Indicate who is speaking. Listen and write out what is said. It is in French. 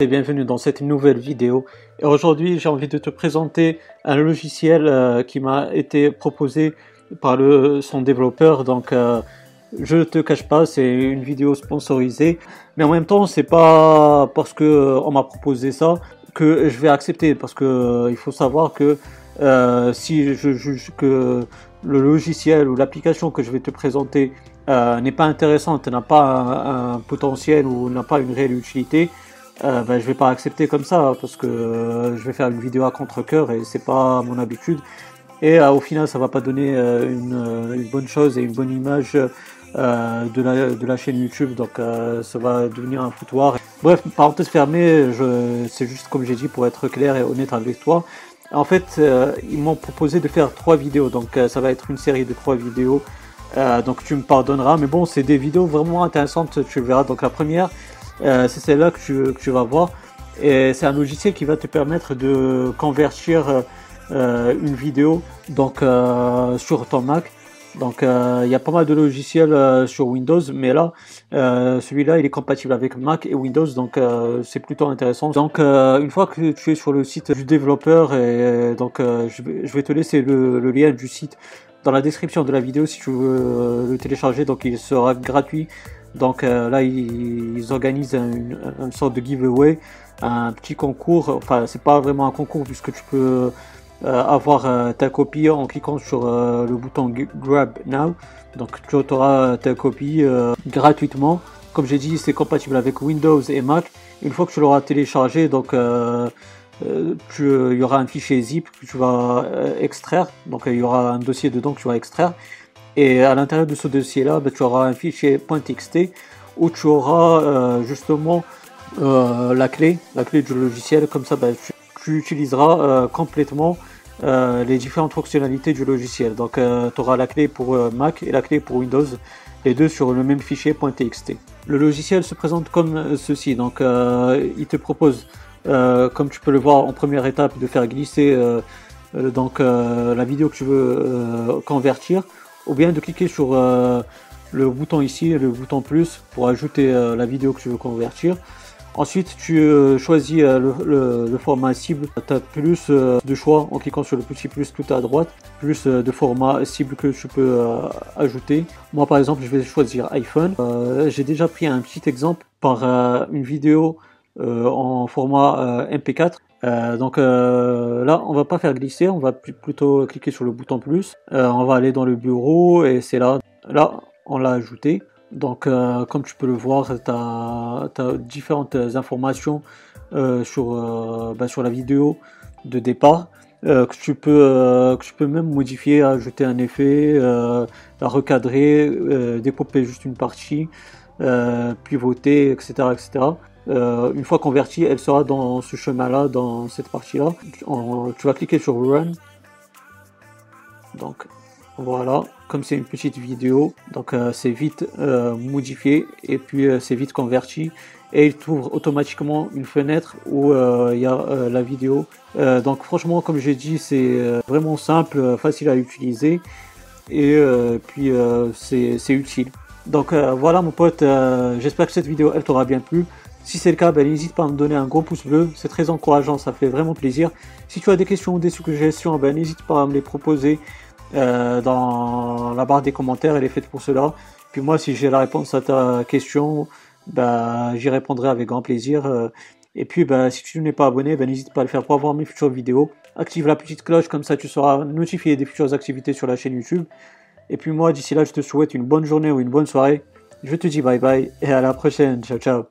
Speaker 1: et bienvenue dans cette nouvelle vidéo. Et aujourd'hui, j'ai envie de te présenter un logiciel euh, qui m'a été proposé par le, son développeur. Donc, euh, je te cache pas, c'est une vidéo sponsorisée, mais en même temps, c'est pas parce que euh, on m'a proposé ça que je vais accepter, parce que il faut savoir que si je juge que le logiciel ou l'application que je vais te présenter n'est pas intéressante, n'a pas un potentiel ou n'a pas une réelle utilité, euh, ben, je vais pas accepter comme ça parce que euh, je vais faire une vidéo à contre-cœur et c'est pas mon habitude. Et euh, au final, ça va pas donner euh, une, bonne chose et une bonne image de la, chaîne YouTube. Donc ça va devenir un foutoir. Bref, parenthèse fermée, c'est juste comme j'ai dit pour être clair et honnête avec toi. En fait, ils m'ont proposé de faire trois vidéos. Donc ça va être une série de trois vidéos. donc tu me pardonneras. Mais bon, c'est des vidéos vraiment intéressantes, tu verras. Donc la première, euh, c'est celle-là que tu, que vas voir. Et c'est un logiciel qui va te permettre de convertir euh, une vidéo donc euh, sur ton Mac. Donc il y a pas mal de logiciels sur Windows, mais là celui-là il est compatible avec Mac et Windows, donc c'est plutôt intéressant. Donc une fois que tu es sur le site du développeur, et donc je vais, je, vais, te laisser le, le, lien du site dans la description de la vidéo si tu veux le télécharger, donc il sera gratuit donc euh, là, ils, organisent une, sorte de giveaway, un petit concours. Enfin, c'est pas vraiment un concours puisque tu peux euh, avoir euh, ta copie en cliquant sur le bouton Grab Now. Donc tu auras ta copie gratuitement. Comme j'ai dit, c'est compatible avec Windows et Mac. Une fois que tu l'auras téléchargé, donc il y aura un fichier zip que tu vas extraire. Donc il y aura un dossier dedans que tu vas extraire. Et à l'intérieur de ce dossier-là, ben, tu auras un fichier .txt où tu auras euh, justement euh, la clé, la clé du logiciel. Comme ça, ben, tu, utiliseras euh, complètement les différentes fonctionnalités du logiciel. Donc, tu auras la clé pour Mac et la clé pour Windows, les deux sur le même fichier .txt. Le logiciel se présente comme ceci. Donc, il te propose, comme tu peux le voir en première étape, de faire glisser donc la vidéo que tu veux convertir ou bien de cliquer sur euh, le bouton ici, le bouton plus pour ajouter euh, la vidéo que tu veux convertir. Ensuite, tu euh, choisis le, format cible. Tu as plus de choix en cliquant sur le petit plus tout à droite, plus de format cible que tu peux ajouter. Moi, par exemple, je vais choisir iPhone. J'ai déjà pris un petit exemple par une vidéo en format MP4 euh, donc euh, là, on va pas faire glisser, on va plutôt cliquer sur le bouton plus. Euh, on va aller dans le bureau et c'est là. Là, on l'a ajouté. Donc, comme tu peux le voir, tu as, différentes informations sur, bah, sur la vidéo de départ. que tu peux que tu peux même modifier, ajouter un effet, la recadrer, découper juste une partie, pivoter, etc., etc. Euh, une fois convertie, elle sera dans ce chemin-là, dans cette partie-là. Tu vas cliquer sur Run. Donc voilà, comme c'est une petite vidéo, donc euh, c'est vite euh, modifié et puis c'est vite converti et il t'ouvre automatiquement une fenêtre où il y a la vidéo. donc franchement, comme j'ai dit, c'est vraiment simple, facile à utiliser et puis c'est utile. Donc voilà mon pote, j'espère que cette vidéo elle t'aura bien plu. Si c'est le cas, ben, n'hésite pas à me donner un gros pouce bleu, c'est très encourageant, ça fait vraiment plaisir. Si tu as des questions ou des suggestions, ben, n'hésite pas à me les proposer euh, dans la barre des commentaires, elle est faite pour cela. Puis moi, si j'ai la réponse à ta question, ben, j'y répondrai avec grand plaisir. Euh. Et puis, ben, si tu n'es pas abonné, ben, n'hésite pas à le faire pour avoir mes futures vidéos. Active la petite cloche, comme ça tu seras notifié des futures activités sur la chaîne YouTube. Et puis moi, d'ici là, je te souhaite une bonne journée ou une bonne soirée. Je te dis bye bye et à la prochaine. Ciao, ciao.